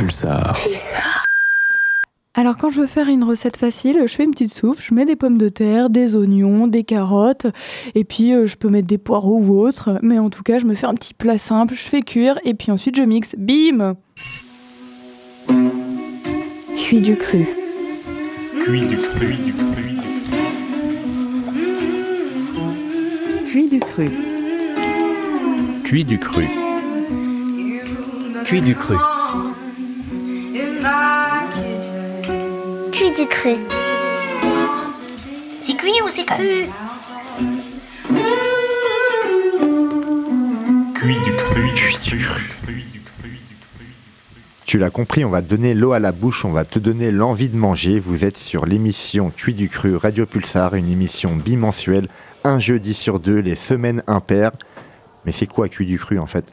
Pulsar. Alors quand je veux faire une recette facile, je fais une petite soupe, je mets des pommes de terre, des oignons, des carottes, et puis euh, je peux mettre des poireaux ou autre, mais en tout cas je me fais un petit plat simple, je fais cuire, et puis ensuite je mixe, bim Cuit du cru. Cuit du cru, du cru, du Cuit du cru. Cuit du cru. Cuit du cru. Cuit du cru. C'est cuit ou c'est cru Cuit du cru, cuit du cru. Tu l'as compris, on va te donner l'eau à la bouche, on va te donner l'envie de manger. Vous êtes sur l'émission Cuit du Cru Radio Pulsar, une émission bimensuelle, un jeudi sur deux, les semaines impaires. Mais c'est quoi Cuit du Cru en fait?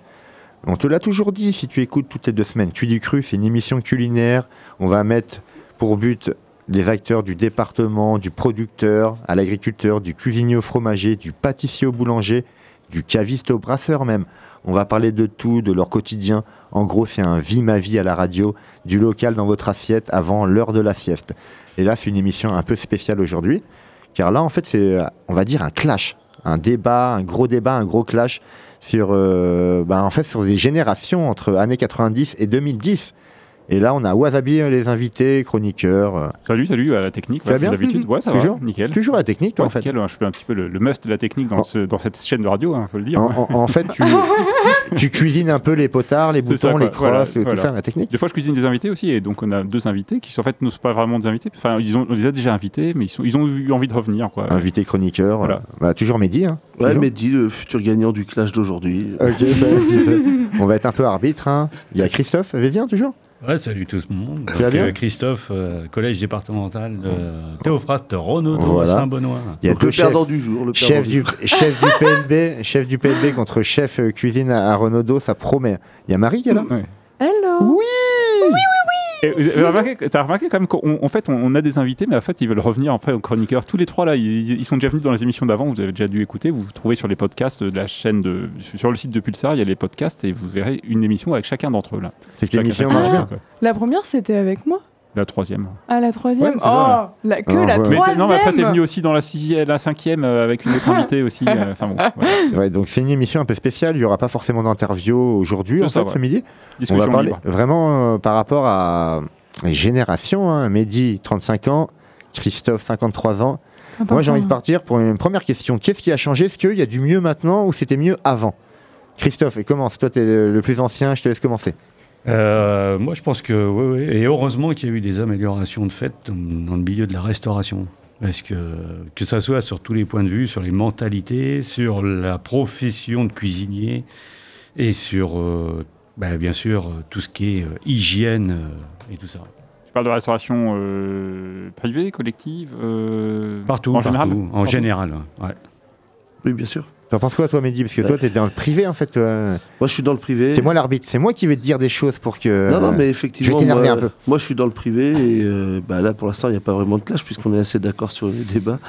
On te l'a toujours dit si tu écoutes toutes les deux semaines. Cuit du Cru, c'est une émission culinaire. On va mettre pour but les acteurs du département, du producteur à l'agriculteur, du cuisinier au fromager, du pâtissier au boulanger, du caviste au brasseur même. On va parler de tout, de leur quotidien. En gros, c'est un vie ma vie à la radio, du local dans votre assiette avant l'heure de la sieste. Et là, c'est une émission un peu spéciale aujourd'hui, car là, en fait, c'est, on va dire, un clash, un débat, un gros débat, un gros clash sur, euh, ben, en fait, sur des générations entre années 90 et 2010. Et là, on a Wasabi, euh, les invités, chroniqueurs. euh, Salut, salut à la technique. Tu vas ouais, bien comme D'habitude, ouais, ça Toujours va. Nickel. Toujours la technique, toi, Ouais, en fait. nickel, je suis un petit peu le, le must de la technique dans, En- ce- dans cette chaîne de radio, il faut le dire. En, en- en fait, tu, tu cuisines un peu les potards, les boutons, ça, les crosses, Voilà, tout voilà. ça, la technique. Des fois, je cuisine des invités aussi, et donc on a deux invités qui, en fait, ne sont pas vraiment des invités. Enfin, ils ont, on les a déjà invités, mais ils, sont, ils ont eu envie de revenir, quoi. Invité chroniqueur. Voilà. euh, bah, toujours Mehdi. Hein, Ouais, toujours. Mehdi, le futur gagnant du clash d'aujourd'hui. Ok, bah, on va être un peu arbitre. hein. Il y a Christophe Vézien, toujours? Ouais, salut tout le monde. Tu vas Donc, bien euh, Christophe, euh, collège départemental de Théophraste Renaudot Voilà. à Saint-Benoît. Il y a Donc, deux le chefs, perdant du jour. Le chef du chef, du PLB, chef du PLB contre chef euh, cuisine à, à Renaudot, ça promet. Il y a Marie qui est là? Hello Oui Et vous avez remarqué, t'as remarqué quand même qu'en en fait, on, on a des invités, mais en fait, ils veulent revenir après aux chroniqueurs. Tous les trois là, ils, ils sont déjà venus dans les émissions d'avant. Vous avez déjà dû écouter. Vous vous trouvez sur les podcasts de la chaîne de, sur le site de Pulsar, il y a les podcasts et vous verrez une émission avec chacun d'entre eux là. C'est que Chacun- l'émission marche bien. La première c'était avec moi La troisième. Ah la troisième Ouais, Oh ça, la, Que Ah, la ouais. Mais t'es- troisième non, mais après t'es venu aussi dans la sixième, la cinquième euh, avec une autre invitée aussi. euh, Enfin bon, voilà. Ouais, donc c'est une émission un peu spéciale. Il n'y aura pas forcément d'interview aujourd'hui, en ça, fait, ouais. ce midi. On discussion va parler libre. vraiment euh, par rapport à les générations. Hein. Mehdi, 35 ans. Christophe, 53 ans. Attends, Moi, j'ai envie de partir pour une première question. Qu'est-ce qui a changé? Est-ce qu'il y a du mieux maintenant ou c'était mieux avant? Christophe, et commence. Toi, tu es le le plus ancien, je te laisse commencer. Euh, moi, je pense que oui, oui. Et heureusement qu'il y a eu des améliorations de fait dans, le milieu de la restauration. Parce que, que ça soit sur tous les points de vue, sur les mentalités, sur la profession de cuisinier et sur, euh, bah, bien sûr, euh, tout ce qui est euh, hygiène euh, et tout ça. Tu parles de restauration euh, privée, collective euh, Partout, En général partout, en Partout général. ouais. Oui, bien sûr. T'en penses quoi, toi, Mehdi Parce que toi, tu es dans le privé, en fait. toi. Moi, je suis dans le privé. C'est moi l'arbitre. C'est moi qui vais te dire des choses pour que. Non, non, mais je effectivement, vais t'énerver moi, un peu. moi, je suis dans le privé et euh, bah, là, pour l'instant, il n'y a pas vraiment de clash puisqu'on est assez d'accord sur les débats.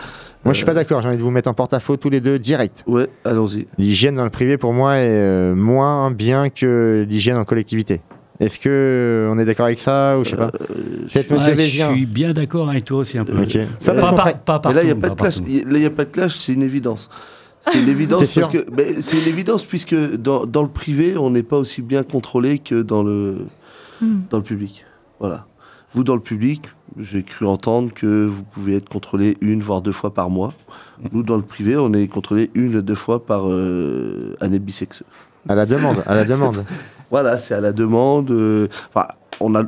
Moi, je suis pas d'accord. J'ai envie de vous mettre en porte-à-faux tous les deux direct. Ouais, allons-y. L'hygiène dans le privé, pour moi, est euh, moins bien que l'hygiène en collectivité. Est-ce que euh, on est d'accord avec ça ou je sais pas? Peut-être Monsieur Ouais, je suis bien d'accord avec toi aussi un peu. Ok. C'est pas Euh, Pas, pas- là, il n'y a pas de clash. partout. Y- Là, il n'y a pas de clash, c'est une évidence. C'est une évidence T'es parce sûr que c'est une évidence puisque dans, dans le privé, on n'est pas aussi bien contrôlé que dans le Hmm. dans le public. Voilà. Vous dans le public, j'ai cru entendre que vous pouvez être contrôlé une voire deux fois par mois. Nous dans le privé, on est contrôlé une deux fois par euh, année bisexuelle. À la demande, à la demande. Voilà, c'est à la demande. euh, Enfin, on a,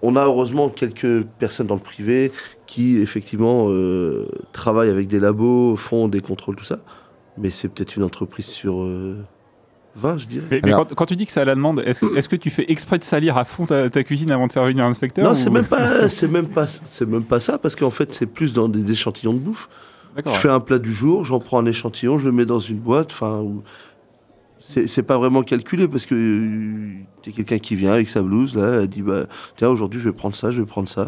on a heureusement quelques personnes dans le privé qui, effectivement, euh, travaillent avec des labos, font des contrôles, tout ça. Mais c'est peut-être une entreprise sur euh, 20, je dirais. Mais, mais Alors- quand, quand tu dis que c'est à la demande, est-ce que tu fais exprès de salir à fond ta, ta cuisine avant de faire venir un inspecteur Non, ou- c'est même pas, c'est même pas, c'est même pas ça, parce qu'en fait, c'est plus dans des échantillons de bouffe. Je fais un plat du jour, j'en prends un échantillon, je le mets dans une boîte. Enfin, où- c'est c'est pas vraiment calculé parce que euh, t'es quelqu'un qui vient avec sa blouse là, elle dit bah tiens aujourd'hui je vais prendre ça, je vais prendre ça.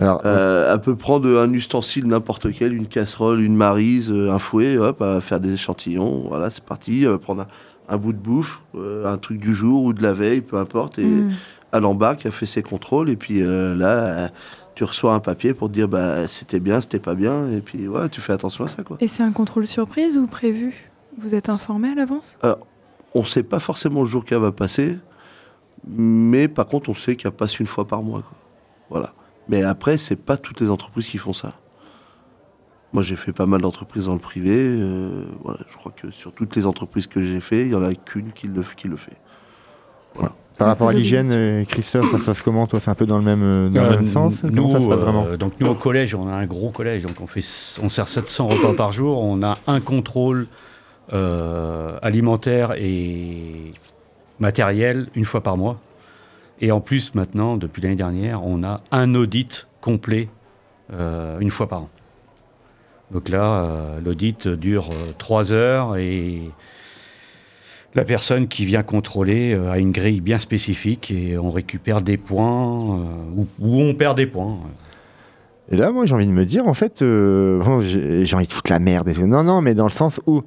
Alors, Euh, elle peut prendre un ustensile n'importe quel, une casserole, une marise, euh, un fouet, hop, va faire des échantillons. Voilà, c'est parti. Elle va prendre un, un bout de bouffe, euh, un truc du jour ou de la veille, peu importe, et Mm. à l'embarque, a fait ses contrôles, et puis euh, là, tu reçois un papier pour te dire bah, c'était bien, c'était pas bien, et puis voilà, tu fais attention à ça. Quoi. Et c'est un contrôle surprise ou prévu? Vous êtes informé à l'avance? On sait pas forcément le jour qu'elle va passer, mais par contre, on sait qu'elle passe une fois par mois. Quoi. Voilà. Mais après, c'est pas toutes les entreprises qui font ça. Moi, j'ai fait pas mal d'entreprises dans le privé. euh, voilà, je crois que sur toutes les entreprises que j'ai fait, il y en a qu'une qui le, qui le fait. Par rapport à l'hygiène, euh, Christophe, ça se passe comment Toi, c'est un peu dans le même, euh, dans le même sens? Nous, Comment ça se passe vraiment? euh, Donc nous au collège, on a un gros collège, donc on fait, on sert 700 repas par jour, on a un contrôle euh, alimentaire et matériel une fois par mois, et en plus maintenant, depuis l'année dernière, on a un audit complet euh, une fois par an. Donc là, euh, l'audit dure euh, trois heures et la personne qui vient contrôler a une grille bien spécifique et on récupère des points ou, on perd des points. Et là, moi, j'ai envie de me dire, en fait, j'ai envie de foutre la merde. Non, non, mais dans le sens où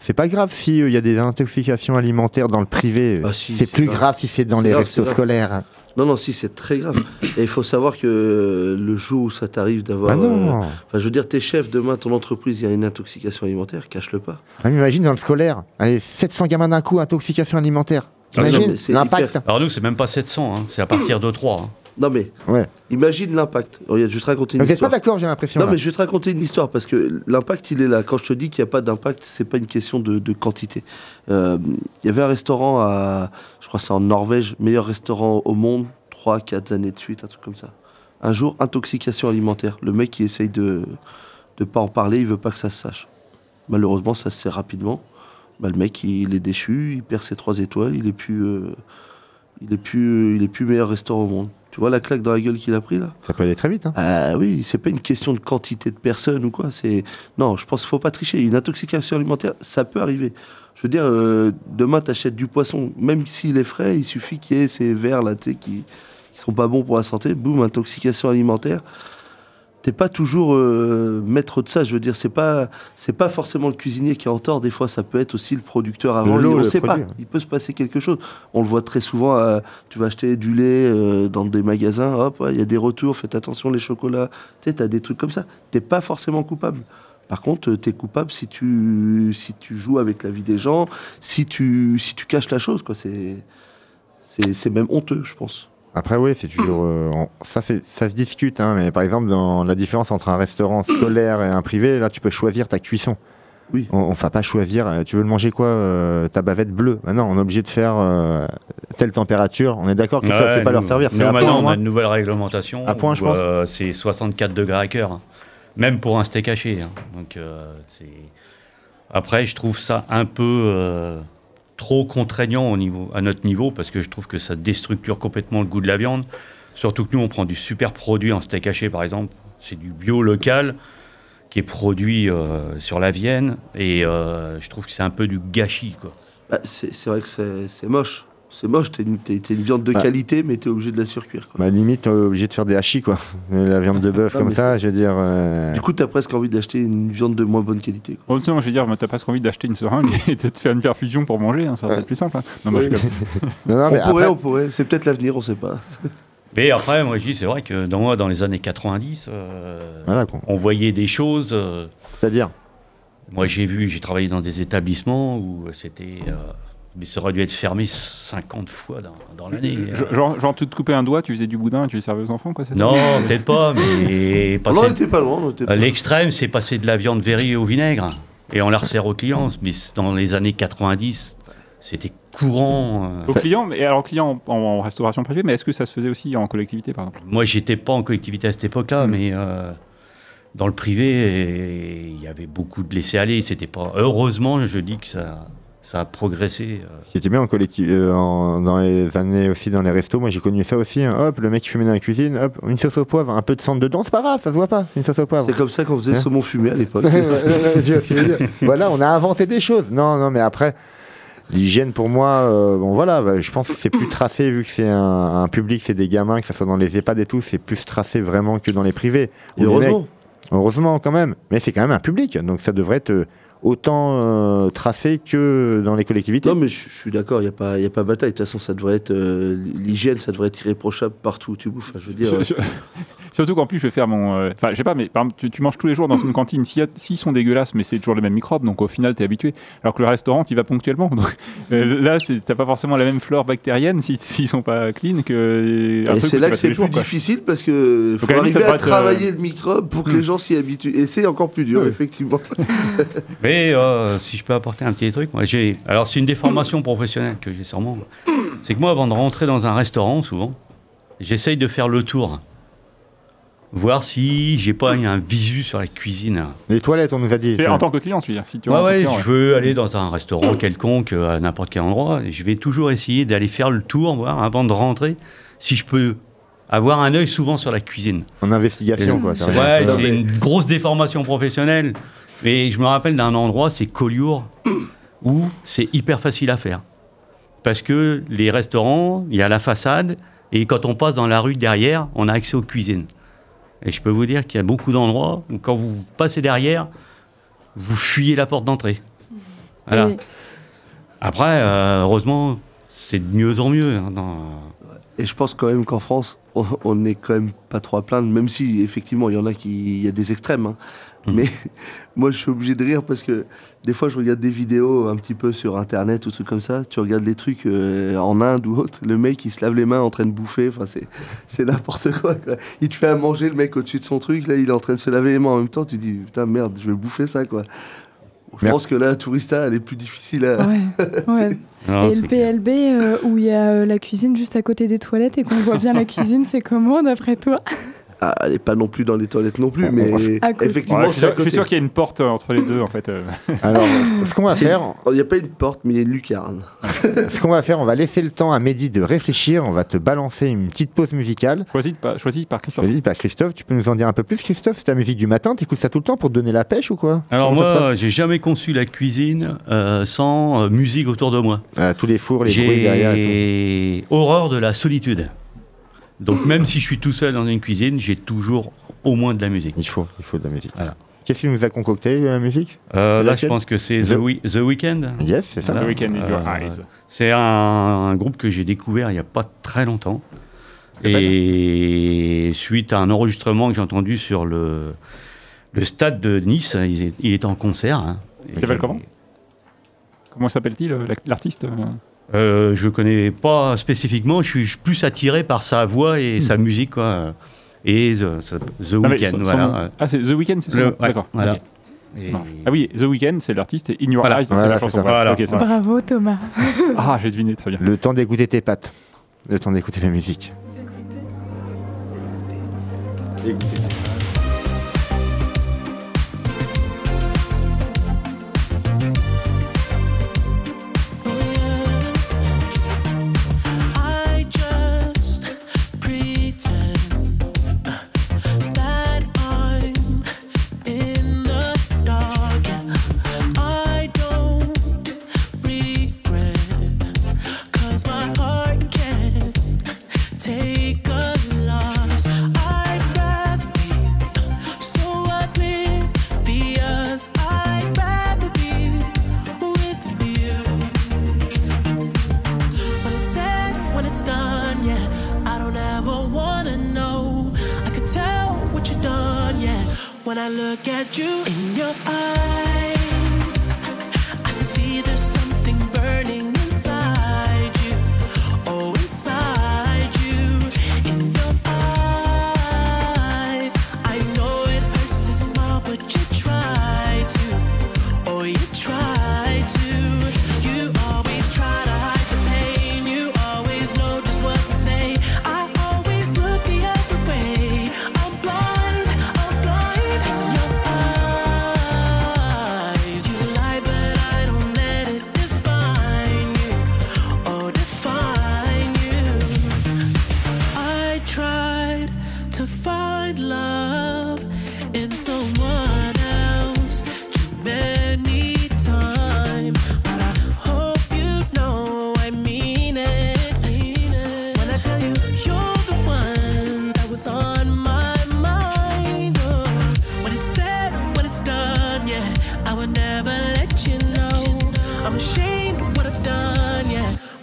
c'est pas grave si il y a des intoxications alimentaires dans le privé. Ah, si, c'est plus grave. grave si c'est dans les grave, restos scolaires. Non, non, si, c'est très grave. Et il faut savoir que le jour où ça t'arrive d'avoir. Ah non euh, je veux dire, t'es chef, demain, ton entreprise, il y a une intoxication alimentaire, cache-le pas. Ah, mais imagine dans le scolaire, allez, 700 gamins d'un coup, intoxication alimentaire. Ah, c'est l'impact hyper- Alors nous, c'est même pas 700, hein, c'est à partir de 3. hein. Non, mais Ouais. imagine l'impact. Regarde, je vais te raconter une Vous n'êtes pas histoire. d'accord, j'ai l'impression. Non, là. mais je vais te raconter une histoire parce que l'impact, il est là. Quand je te dis qu'il n'y a pas d'impact, c'est pas une question de, de quantité. Euh, Il y avait un restaurant à, je crois, que c'est en Norvège, meilleur restaurant au monde, 3, 4 années de suite, un truc comme ça. Un jour, intoxication alimentaire. Le mec, il essaye de ne pas en parler, il veut pas que ça se sache. Malheureusement, ça se sait rapidement. Bah, le mec, il est déchu, il perd ses 3 étoiles, il est plus, euh, il est plus, il est plus meilleur restaurant au monde. Tu vois la claque dans la gueule qu'il a pris là Ça peut aller très vite. Hein. ah oui, c'est pas une question de quantité de personnes ou quoi. C'est non, je pense qu'il faut pas tricher. Une intoxication alimentaire, ça peut arriver. Je veux dire, euh, demain t'achètes du poisson, même s'il est frais, il suffit qu'il y ait ces verres là, tu sais, qui, qui sont pas bons pour la santé. Boum, intoxication alimentaire. T'es pas toujours euh, maître de ça. Je veux dire, c'est pas c'est pas forcément le cuisinier qui est en tort. Des fois, ça peut être aussi le producteur avant. Le lot, on le sait produit. pas. Il peut se passer quelque chose. On le voit très souvent. euh, tu vas acheter du lait euh, dans des magasins. Hop, il y a des retours. Faites attention les chocolats. Tu sais, t'as des trucs comme ça. T'es pas forcément coupable. Par contre, tu es coupable si tu, si tu joues avec la vie des gens, si tu, si tu caches la chose. quoi. C'est c'est même honteux, je pense. Après, oui, c'est toujours. euh, ça, ça se discute, hein, mais par exemple, dans la différence entre un restaurant scolaire et un privé, là, tu peux choisir ta cuisson. Oui. On ne va pas choisir. euh, tu veux le manger quoi euh, Ta bavette bleue? Maintenant, on est obligé de faire euh, telle température. On est d'accord que ça, tu peux pas leur servir. nous, à maintenant, point, on a une nouvelle réglementation. À point, je pense. c'est 64 degrés à cœur. hein. Même pour un steak haché. hein. Donc. Après, je trouve ça un peu trop contraignant au niveau, à notre niveau parce que je trouve que ça déstructure complètement le goût de la viande. Surtout que nous, on prend du super produit en steak haché, par exemple. C'est du bio local qui est produit euh, sur la Vienne. Et euh, je trouve que c'est un peu du gâchis. Quoi. Bah, c'est vrai que c'est moche. C'est moche. T'es une, t'es- t'es une viande de Ouais. qualité, mais t'es obligé de la surcuire. quoi. Bah, limite, on est obligé de faire des hachis, quoi. La viande de bœuf Non, comme mais ça, je veux dire. euh, Du coup, t'as presque envie d'acheter une viande de moins bonne qualité. quoi. Oh, moi, je veux dire, t'as presque envie d'acheter une seringue et de te faire une perfusion pour manger, hein, ça va Ouais. être plus simple. hein. Non, Oui. Non, non, on mais pourrait, après, on pourrait. C'est peut-être l'avenir, on sait pas. Mais après, moi, je dis, c'est vrai que dans, moi, dans les années 90, euh, voilà, quoi. on voyait des choses. euh, C'est-à-dire. moi, j'ai vu, j'ai travaillé dans des établissements où c'était. Euh, mais ça aurait dû être fermé 50 fois dans, dans l'année. Je- Genre, genre, tu te coupais un doigt, tu faisais du boudin, tu les servais aux enfants, quoi, ça? Non, peut-être pas, mais On passer- n'en était pas loin. on était à pas- l'extrême, c'est passer de la viande verrie au vinaigre et on la resserre aux clients. Mais dans les années 90, c'était courant. euh. Aux clients, mais alors clients en, en restauration privée, mais est-ce que ça se faisait aussi en collectivité, par exemple? Moi, j'étais pas en collectivité à cette époque-là, Mm. mais euh, dans le privé, il y avait beaucoup de laisser-aller. C'était pas. Heureusement, je dis que ça, ça a progressé. euh. Qui était bien en collectif, euh, en- dans les années aussi dans les restos, moi j'ai connu ça aussi. hein. Hop, le mec qui fumait dans la cuisine, hop, une sauce au poivre, un peu de sang dedans, c'est pas grave, ça se voit pas, une sauce au poivre. C'est comme ça qu'on faisait Hein le saumon fumé à l'époque. Tu voilà, on a inventé des choses. Non, non, mais après, l'hygiène pour moi, euh, bon voilà, bah, je pense que c'est plus tracé vu que c'est un, un public, c'est des gamins, que ça soit dans les EHPAD et tout, c'est plus tracé vraiment que dans les privés. Mecs- heureusement. heureusement quand même, mais c'est quand même un public, donc ça devrait être euh, autant euh, tracé que dans les collectivités. Non, mais je, je suis d'accord, il n'y a, pas- y a pas bataille. De toute façon, ça devrait être. euh, L'hygiène, ça devrait être irréprochable partout où tu bouffes. Enfin, je veux dire. Sur- sur- Surtout qu'en plus, je vais faire mon. euh, Enfin, je sais pas, mais par exemple, tu, tu manges tous les jours dans une cantine. Y S'ils sont dégueulasses, mais c'est toujours les mêmes microbes, donc au final, tu es habitué. Alors que le restaurant, tu vas ponctuellement. Donc euh, là, t'as pas forcément la même flore bactérienne si- s'ils sont pas clean que. Et c'est là tu que c'est plus jours, difficile parce que faut arriver à euh, travailler le microbe pour que hmm. les gens s'y habituent. Et c'est encore plus dur, effectivement. Mais euh, si je peux apporter un petit truc, moi j'ai. Alors c'est une déformation professionnelle que j'ai sûrement. C'est que moi, avant de rentrer dans un restaurant, souvent, j'essaye de faire le tour, voir si j'ai pas un visu sur la cuisine. Les toilettes, on nous a dit. En tant que client, tu veux dire. Si tu Ouais, ouais, client, je veux aller dans un restaurant quelconque euh, à n'importe quel endroit. et Je vais toujours essayer d'aller faire le tour, voir avant de rentrer, si je peux avoir un œil souvent sur la cuisine. En investigation, quoi. Ouais, c'est une grosse déformation professionnelle. Mais je me rappelle d'un endroit, c'est Collioure, où c'est hyper facile à faire. Parce que les restaurants, il y a la façade, et quand on passe dans la rue derrière, on a accès aux cuisines. Et je peux vous dire qu'il y a beaucoup d'endroits où quand vous passez derrière, vous fuyez la porte d'entrée. Voilà. Et- Après, euh, heureusement, c'est de mieux en mieux. hein, dans- Et je pense quand même qu'en France, on- on n'est quand même pas trop à plaindre, même si effectivement il y en a qui, il y a des extrêmes. hein. Mhm. Mais moi, je suis obligé de rire parce que des fois, je regarde des vidéos un petit peu sur Internet ou trucs comme ça. Tu regardes les trucs euh, en Inde ou autre. Le mec, il se lave les mains en train de bouffer. Enfin, c'est, c'est n'importe quoi, quoi. Il te fait à manger le mec au-dessus de son truc. Là, il est en train de se laver les mains en même temps. Tu dis, putain, merde, je vais bouffer ça, quoi. Je pense que là, Tourista, elle est plus difficile à. Ouais, ouais. Non, et le. PLB euh, où il y a euh, la cuisine juste à côté des toilettes et qu'on voit bien la cuisine, c'est comment d'après toi? Ah, elle est pas non plus dans les toilettes non plus, mais À côté. effectivement, Ouais, je suis sûr- je suis côté. sûr qu'il y a une porte euh, entre les deux, en fait. euh. Alors, ce qu'on va faire, Il n'y a pas une porte, mais il y a une lucarne. ce qu'on va faire, on va laisser le temps à Mehdi de réfléchir. On va te balancer une petite pause musicale. Choisi, par- choisi par Christophe. Vas-y, bah, Christophe, tu peux nous en dire un peu plus, Christophe C'est ta musique du matin, t'écoutes ça tout le temps pour te donner la pêche ou quoi? Alors Comment moi, j'ai jamais conçu la cuisine euh, sans euh, musique autour de moi. Euh, Tous les fours, les bruits derrière et J'ai horreur de la solitude. Donc même si je suis tout seul dans une cuisine, j'ai toujours au moins de la musique. Il faut, il faut de la musique. Voilà. Qu'est-ce qu'il nous a concocté, la musique? Euh, là, je pense que c'est The- The, Wee- The Weeknd. Yes, c'est ça. The Weeknd in Your Euh, Eyes. C'est un, un groupe que j'ai découvert il n'y a pas très longtemps. Et suite à un enregistrement que j'ai entendu sur le, le stade de Nice, il est, il est en concert. hein. Il s'appelle comment? Comment s'appelle-t-il, euh, l'artiste euh je connais pas spécifiquement, je suis plus attiré par sa voix et sa musique. Quoi. Et The, The Ah, Weeknd, voilà. Ah, c'est The Weeknd, c'est ouais, D'accord. voilà. ok, ça Et-. Ah oui, The Weeknd, c'est l'artiste et In Your Voilà. Eyes, c'est la chanson. ça. Voilà. Ok, ça marche. Bravo Thomas. Ah, j'ai deviné, très bien. Le temps d'écouter tes pattes. Le temps d'écouter la musique. Écoutez. I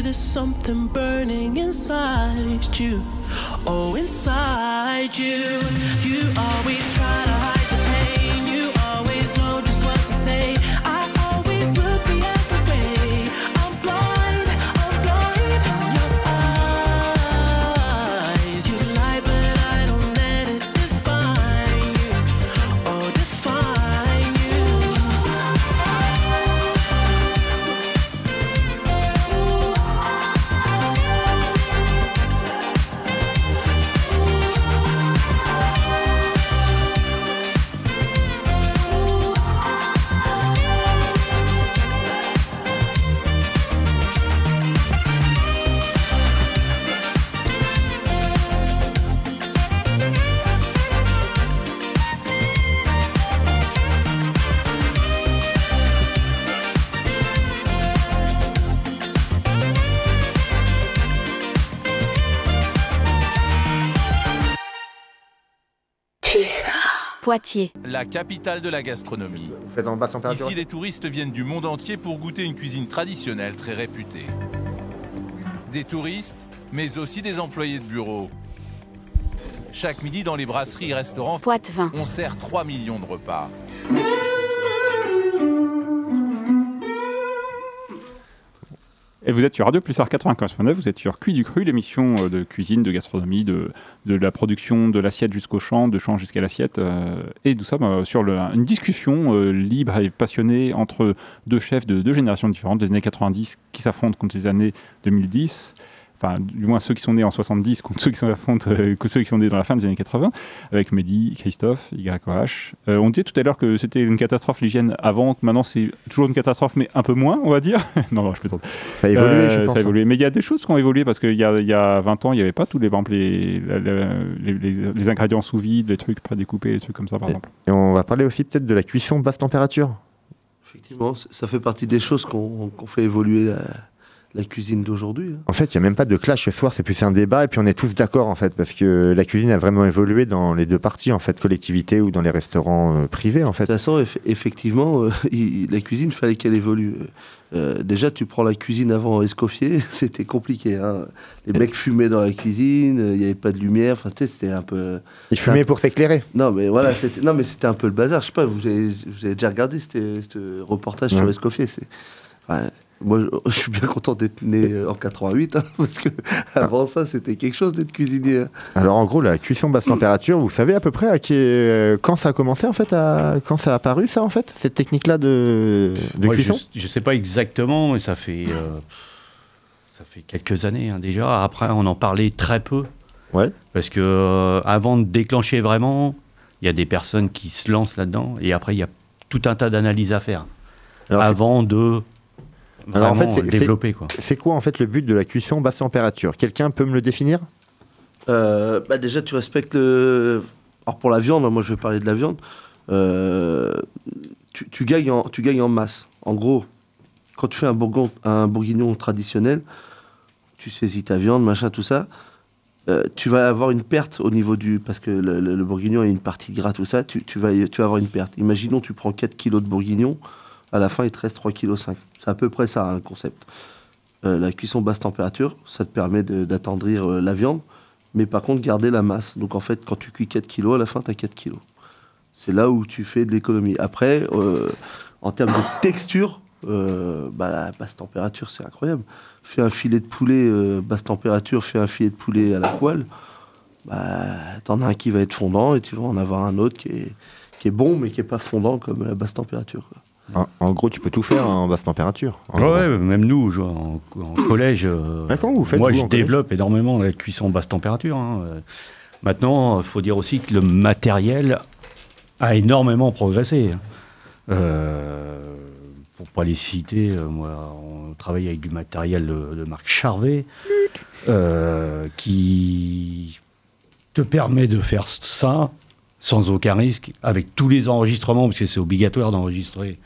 there's something burning inside you. Oh, inside you. You always try Poitiers. La capitale de la gastronomie. Vous faites en basse température Ici, les touristes viennent du monde entier pour goûter une cuisine traditionnelle très réputée. Des touristes, mais aussi des employés de bureau. Chaque midi, dans les brasseries et restaurants, Poitevin. on sert 3 millions de repas. Et vous êtes sur Radio Pulsar 95.9, vous êtes sur Cuit du Cru, l'émission euh, de cuisine, de gastronomie, de, de la production de l'assiette jusqu'au champ, de champ jusqu'à l'assiette. euh, et nous sommes euh, sur une discussion libre et passionnée entre deux chefs de deux générations différentes, des années 90 qui s'affrontent contre les années 2010. Enfin, du moins ceux qui sont nés en 70 contre ceux qui s'affrontent, euh, que ceux qui sont nés dans la fin des années 80, avec Mehdi, Christophe, YOH. Euh, on disait tout à l'heure que c'était une catastrophe l'hygiène avant, que maintenant c'est toujours une catastrophe, mais un peu moins, on va dire. non, non, je plaisante. Ça a évolué, Euh, je pense. Ça a évolué. Mais il y a des choses qui ont évolué parce qu'il y a, il y a 20 ans, il n'y avait pas tous les, par exemple, les, la- la- les, les- les ingrédients sous vide, les trucs prédécoupés, les trucs comme ça, par Et- exemple. Et on va parler aussi peut-être de la cuisson basse température. Effectivement, ça fait partie des choses qu'on fait évoluer la, la cuisine d'aujourd'hui. hein. En fait, il n'y a même pas de clash ce soir, c'est plus un débat, et puis on est tous d'accord en fait, parce que la cuisine a vraiment évolué dans les deux parties, en fait, collectivité ou dans les restaurants euh, privés, en De fait. toute façon, eff- effectivement, euh, il- la cuisine, fallait qu'elle évolue. Euh, déjà, tu prends la cuisine avant Escoffier, c'était compliqué. hein. Les mecs fumaient dans la cuisine, il n'y avait pas de lumière. Enfin, tu sais, c'était un peu. Il fumait pour s'éclairer. Non, mais voilà, c'était non, mais c'était un peu le bazar. Je sais pas, vous avez, vous avez déjà regardé ce reportage sur. Escoffier. C'est. ouais, moi, je, je suis bien content d'être né en 88, hein, parce que avant ça, c'était quelque chose d'être cuisinier. hein. Alors en gros, la cuisson basse température, vous savez à peu près à qui- euh, quand ça a commencé en fait, à- quand ça a apparu ça en fait, cette technique-là de, cuisson? je, je sais pas exactement, mais ça fait, euh, ça fait quelques années hein, déjà. Après, on en parlait très peu. Ouais. Parce que euh, avant de déclencher vraiment, il y a des personnes qui se lancent là-dedans et après, il y a tout un tas d'analyses à faire Alors, avant de Alors, en fait, c'est- développer. Quoi. C'est quoi en fait le but de la cuisson basse température? Quelqu'un peut me le définir? Euh, bah déjà, tu respectes le. Alors pour la viande, moi je vais parler de la viande. Euh, tu, tu gagnes en, tu gagnes en masse. En gros, quand tu fais un, bourgon- un bourguignon traditionnel, tu saisis ta viande, machin, tout ça. euh, tu vas avoir une perte au niveau du. Parce que le, le- le bourguignon a une partie de gras, tout ça. Tu, tu vas, tu vas avoir une perte. Imaginons, tu prends 4 kilos de bourguignon. À la fin, il te reste 3,5 kg. C'est à peu près ça, hein, le concept. Euh, la cuisson basse température, ça te permet d'attendrir euh, la viande mais par contre garder la masse. Donc en fait, quand tu cuis 4 kilos, à la fin, tu as 4 kilos. C'est là où tu fais de l'économie. Après, euh, en termes de texture, bah, basse température, c'est incroyable. Fais un filet de poulet basse température, fais un filet de poulet à la poêle, bah, t'en as un qui va être fondant et tu vas en avoir un autre qui est, bon, mais qui est pas fondant comme la basse température. En, en gros, tu peux tout faire en basse température. En Ouais, même nous, je- en, en collège, euh, vous faites, moi vous, je en développe énormément la cuisson basse température. hein. Euh, Maintenant, il faut dire aussi que le matériel a énormément progressé. Euh, pour pas les citer, euh, moi, on travaille avec du matériel de, de marque Charvet euh, qui te permet de faire ça sans aucun risque, avec tous les enregistrements, parce que c'est obligatoire d'enregistrer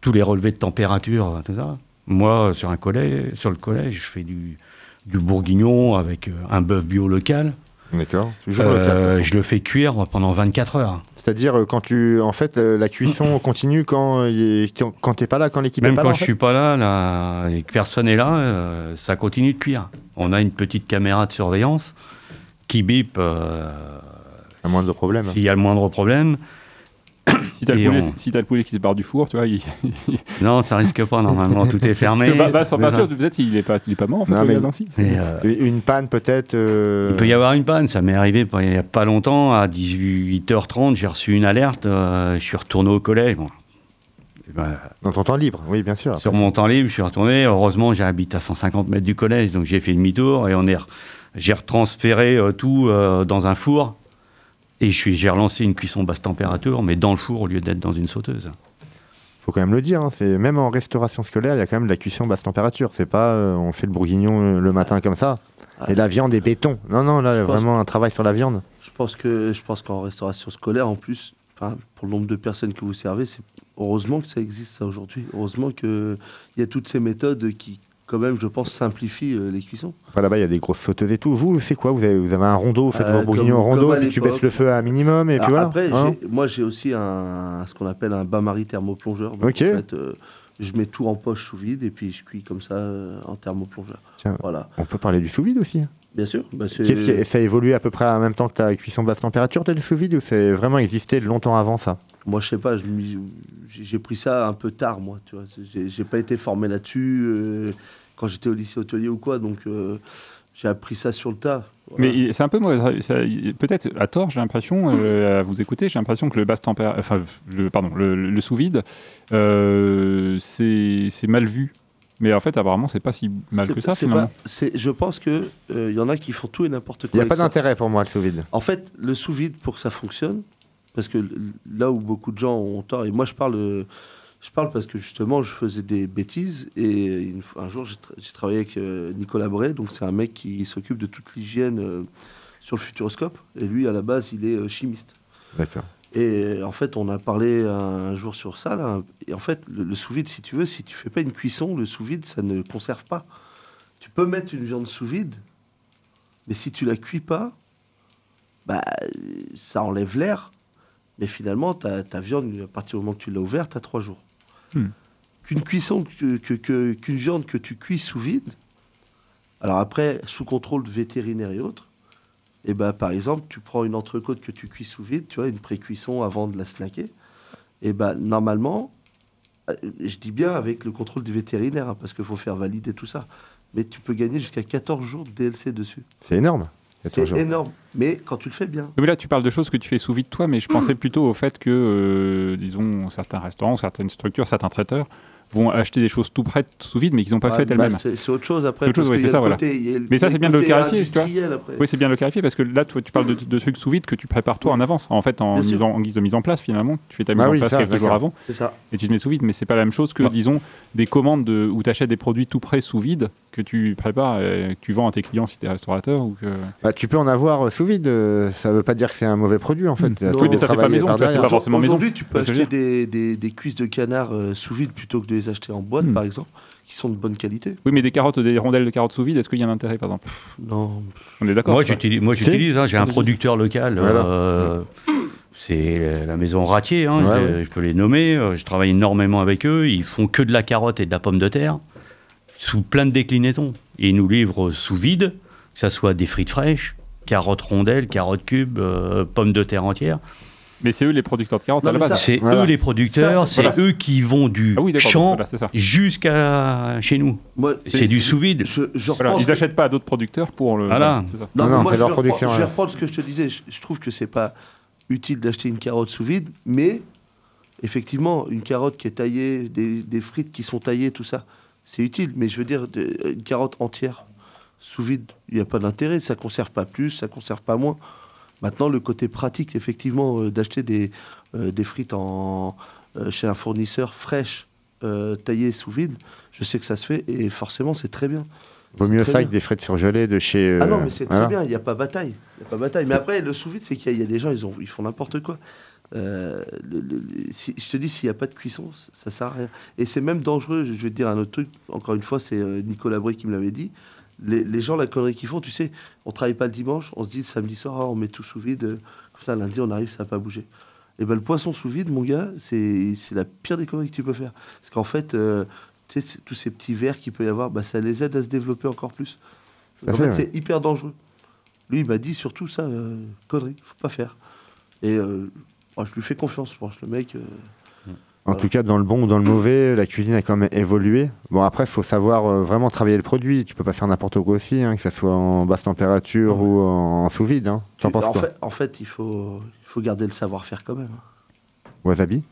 tous les relevés de température, tout ça. Moi, sur, un collège, sur le collège, je fais du, du bourguignon avec euh, un bœuf bio local. D'accord. Toujours Euh, local, je le fais cuire pendant 24 heures. C'est-à-dire euh, quand tu, en fait, euh, la cuisson continue quand euh, il est- quand t'es pas là, quand l'équipe est Même pas quand là. je fait suis pas là, là et que personne est là, euh, ça continue de cuire. On a une petite caméra de surveillance qui bip euh, À moins de problème. s'il y a le moindre problème. Si t'as le, on- si le poulet qui se barre du four, tu vois, il, Non, ça risque pas normalement, tout est fermé. Bah, basse température, peut-être il est pas, il est pas mort en fait, Non, mais- euh, Une panne peut-être. euh, Il peut y avoir une panne, ça m'est arrivé pas- il n'y a pas longtemps, à 18h30, j'ai reçu une alerte, euh, je suis retourné au collège. Bon. Et ben, Dans ton temps libre, oui, bien sûr. sur mon temps libre, je suis retourné. Heureusement, j'habite à 150 mètres du collège, donc j'ai fait demi-tour et on est, re- j'ai retransféré euh, tout euh, dans un four. Et je suis- j'ai relancé une cuisson basse température, mais dans le four au lieu d'être dans une sauteuse. faut quand même le dire. hein, c'est même en restauration scolaire, il y a quand même de la cuisson basse température. C'est pas, euh, on fait le bourguignon euh, le matin comme ça. Et la viande est béton. Non, non, là, il y a pense- vraiment un travail sur la viande. Je pense que je pense qu'en restauration scolaire, en plus, pour le nombre de personnes que vous servez, c'est heureusement que ça existe ça aujourd'hui. Heureusement que il y a toutes ces méthodes qui, quand même, je pense, simplifient euh, les cuissons. Enfin, là-bas, il y a des grosses sauteuses et tout. Vous, c'est quoi? Vous avez, vous avez un rondeau, vous faites Euh, vos bourguignons en rondeau, puis tu baisses le feu à un minimum, et puis voilà. Après, hein. moi, j'ai aussi un, ce qu'on appelle un bain-marie thermoplongeur. Donc, Ok. en fait, euh, je mets tout en poche sous vide et puis je cuis comme ça en thermoplongeur. Tiens. Voilà. On peut parler du sous-vide aussi. Bien sûr. bah, c'est- Qu'est-ce qui- ça a évolué à peu près en même temps que la cuisson basse température, tel sous-vide, ou c'est vraiment existé longtemps avant ça? Moi, je sais pas, j'ai pris ça un peu tard, moi. Tu vois, j'ai pas été formé là-dessus euh, quand j'étais au lycée hôtelier ou quoi, donc euh, j'ai appris ça sur le tas. Voilà. Mais c'est un peu il- peut-être à tort, j'ai l'impression, euh, à vous écouter, j'ai l'impression que le basse température, enfin, le, pardon, le, le sous-vide, euh, c'est mal vu. Mais en fait, apparemment, c'est pas si mal que ça c'est finalement. pas- je pense que euh, il y en a qui font tout et n'importe quoi. Il n'y a pas d'intérêt pour moi, le sous-vide. En fait, le sous-vide, pour que ça fonctionne, parce que là où beaucoup de gens ont tort, et moi je parle, je parle parce que justement je faisais des bêtises, et une un jour j'ai tra- j'ai travaillé avec euh, Nicolas Bray, donc c'est un mec qui s'occupe de toute l'hygiène euh, sur le futuroscope, et lui à la base il est euh, chimiste. D'accord. Et en fait, on a parlé un jour sur ça. Là, et en fait, le, le sous-vide, si tu veux, si tu fais pas une cuisson, le sous-vide, ça ne conserve pas. Tu peux mettre une viande sous-vide, mais si tu la cuis pas, bah, ça enlève l'air. Mais finalement, ta, ta viande, à partir du moment que tu l'as ouverte, tu as trois jours. Hmm. Qu'une cuisson, que- que- que- qu'une viande que tu cuis sous vide, alors après, sous contrôle de vétérinaire et autres, et ben, par exemple, tu prends une entrecôte que tu cuis sous vide, tu vois, une pré-cuisson avant de la snacker. Et ben, normalement, euh, je dis bien avec le contrôle du vétérinaire, hein, parce qu'il faut faire valider tout ça. Mais tu peux gagner jusqu'à 14 jours de DLC dessus. C'est énorme. C'est 14 jours. énorme. Mais quand tu le fais bien. Mais là, tu parles de choses que tu fais sous vide toi, mais je pensais plutôt au fait que, euh, disons, certains restaurants, certaines structures, certains traiteurs vont acheter des choses tout prêtes sous vide, mais qu'ils n'ont pas Ouais, faites bah, elles-mêmes. c'est c'est autre chose après. Autre chose, parce oui, y a ça, le voilà. côté- il y a le- Mais ça, c'est bien de le clarifier. Oui, c'est bien de le clarifier parce que là, toi, tu parles de, de trucs sous vide que tu prépares toi en avance. En fait, en, mise en, en guise de mise en place, finalement, tu fais ta mise Bah en oui, place ça, quelques jours avant C'est ça. et tu te mets sous vide. Mais c'est pas la même chose que, Bah. disons, des commandes de, où tu achètes des produits tout prêts sous vide que tu prépares et que tu vends à tes clients si tu es restaurateur. Ou que... Bah, tu peux en avoir euh, sous vide. euh, ça veut pas dire que c'est un mauvais produit en fait. A Oui, mais ça fait pas maison, c'est pas forcément maison. Aujourd'hui, tu peux acheter des, des, des cuisses de canard euh, sous vide plutôt que de les acheter en boîte, Hmm. par exemple, qui sont de bonne qualité. Oui, mais des carottes, des rondelles de carottes sous vide, est-ce qu'il y a un intérêt, par exemple? Non. On est d'accord Moi, j'utilise, moi, Si. j'utilise. hein, j'ai un producteur local. Voilà. euh, c'est la maison Ratier. hein, Ouais, je, ouais. je peux les nommer. Je travaille énormément avec eux. Ils font que de la carotte et de la pomme de terre sous plein de déclinaisons. Et ils nous livrent sous vide, que ça soit des frites fraîches, carottes rondelles, carottes cubes, euh, pommes de terre entières. Mais c'est eux les producteurs de carottes Non, à la base. C'est Voilà. eux les producteurs. C'est voilà. eux qui vont du Ah oui, champ Voilà, jusqu'à chez nous. C'est du sous-vide. Je, je ils ce- n'achètent pas à d'autres producteurs pour le. Voilà. ça. Non, non, c'est leur production, Je vais reprendre ce que je te disais. Je, je trouve que c'est pas utile d'acheter une carotte sous vide, mais effectivement, une carotte qui est taillée, des, des frites qui sont taillées, tout ça, c'est utile. Mais je veux dire, une carotte entière sous vide, il n'y a pas d'intérêt. Ça conserve pas plus, ça conserve pas moins. Maintenant, le côté pratique, effectivement, euh, d'acheter des, euh, des frites en, euh, chez un fournisseur fraîches, euh, taillées sous vide, je sais que ça se fait et forcément, c'est très bien. Vaut mieux ça que des frites surgelées de chez. Ah non, mais c'est voilà. très bien, il n'y a pas bataille. Il y a pas bataille. Mais après, le sous-vide, c'est qu'il y, a- il y a des gens, ils, ont, ils font n'importe quoi. Euh, le- le- le- si- je te dis, s'il n'y a pas de cuisson, ça ne sert à rien. Et c'est même dangereux, je vais te dire un autre truc, encore une fois, c'est euh, Nicolas Brie qui me l'avait dit. Les, les gens, la connerie qu'ils font, tu sais, on travaille pas le dimanche, on se dit le samedi soir, ah, on met tout sous vide, euh, comme ça, lundi, on arrive, ça n'a pas bougé. Et ben le poisson sous vide, mon gars, c'est la pire des conneries que tu peux faire. Parce qu'en fait, euh, tu sais, c'est- tous ces petits vers qu'il peut y avoir, bah, ça les aide à se développer encore plus. En fait, fait, ouais. c'est hyper dangereux. Lui, il m'a dit surtout ça, euh, connerie, faut pas faire. Et euh, je lui fais confiance, je pense, le mec. euh, En tout cas, dans le bon ou dans le mauvais, la cuisine a quand même évolué. Bon, après, il faut savoir euh, vraiment travailler le produit. Tu peux pas faire n'importe quoi aussi, hein, que ça soit en basse température ou en, sous vide. Hein. T'en tu- penses en, quoi fait, en fait, il faut, il faut garder le savoir-faire quand même. Wasabi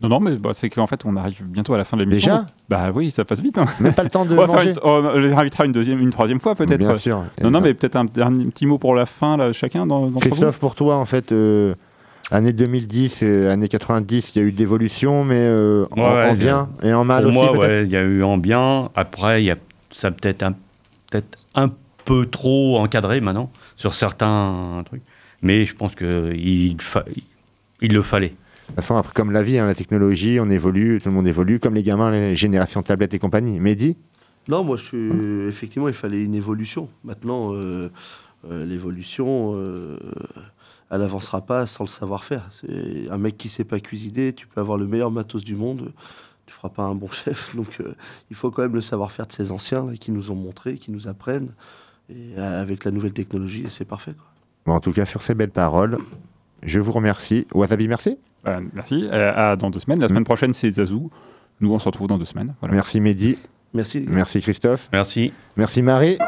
Non, non, mais bah, c'est qu'en fait, on arrive bientôt à la fin de l'émission. Déjà Bah oui, ça passe vite. hein. Même pas le temps de on, manger une- on les invitera une deuxième, une troisième fois peut-être. Bien sûr. Non, non, mais peut-être un dernier petit mot pour la fin, là, chacun dans, d'entre vous. Christophe, pour toi, en fait, euh, année 2010 et année 90, il y a eu de l'évolution, mais euh, en, Ouais, bien et en mal Pour aussi, moi, ouais, il y a eu en bien. Après, il y a ça peut-être un, un peu trop encadré maintenant sur certains trucs. Mais je pense qu'il fa- il le fallait. De toute façon, après, comme la vie, hein, la technologie, on évolue, tout le monde évolue, comme les gamins, les générations tablettes et compagnie. Mehdi? Non, moi, je suis. Effectivement, il fallait une évolution. Maintenant, euh, euh, l'évolution, euh, elle n'avancera pas sans le savoir-faire. C'est un mec qui sait pas cuisiner, tu peux avoir le meilleur matos du monde, tu feras pas un bon chef. Donc, euh, il faut quand même le savoir-faire de ces anciens là, qui nous ont montré, qui nous apprennent. Et euh, avec la nouvelle technologie, et c'est parfait. Quoi. Bon, En tout cas, sur ces belles paroles, je vous remercie. Wasabi, merci. Euh, merci. Euh, à dans deux semaines. La semaine prochaine, c'est Zazou. Nous, on se retrouve dans deux semaines. Voilà. Merci Mehdi. Merci. Merci Christophe. Merci. Merci Marie.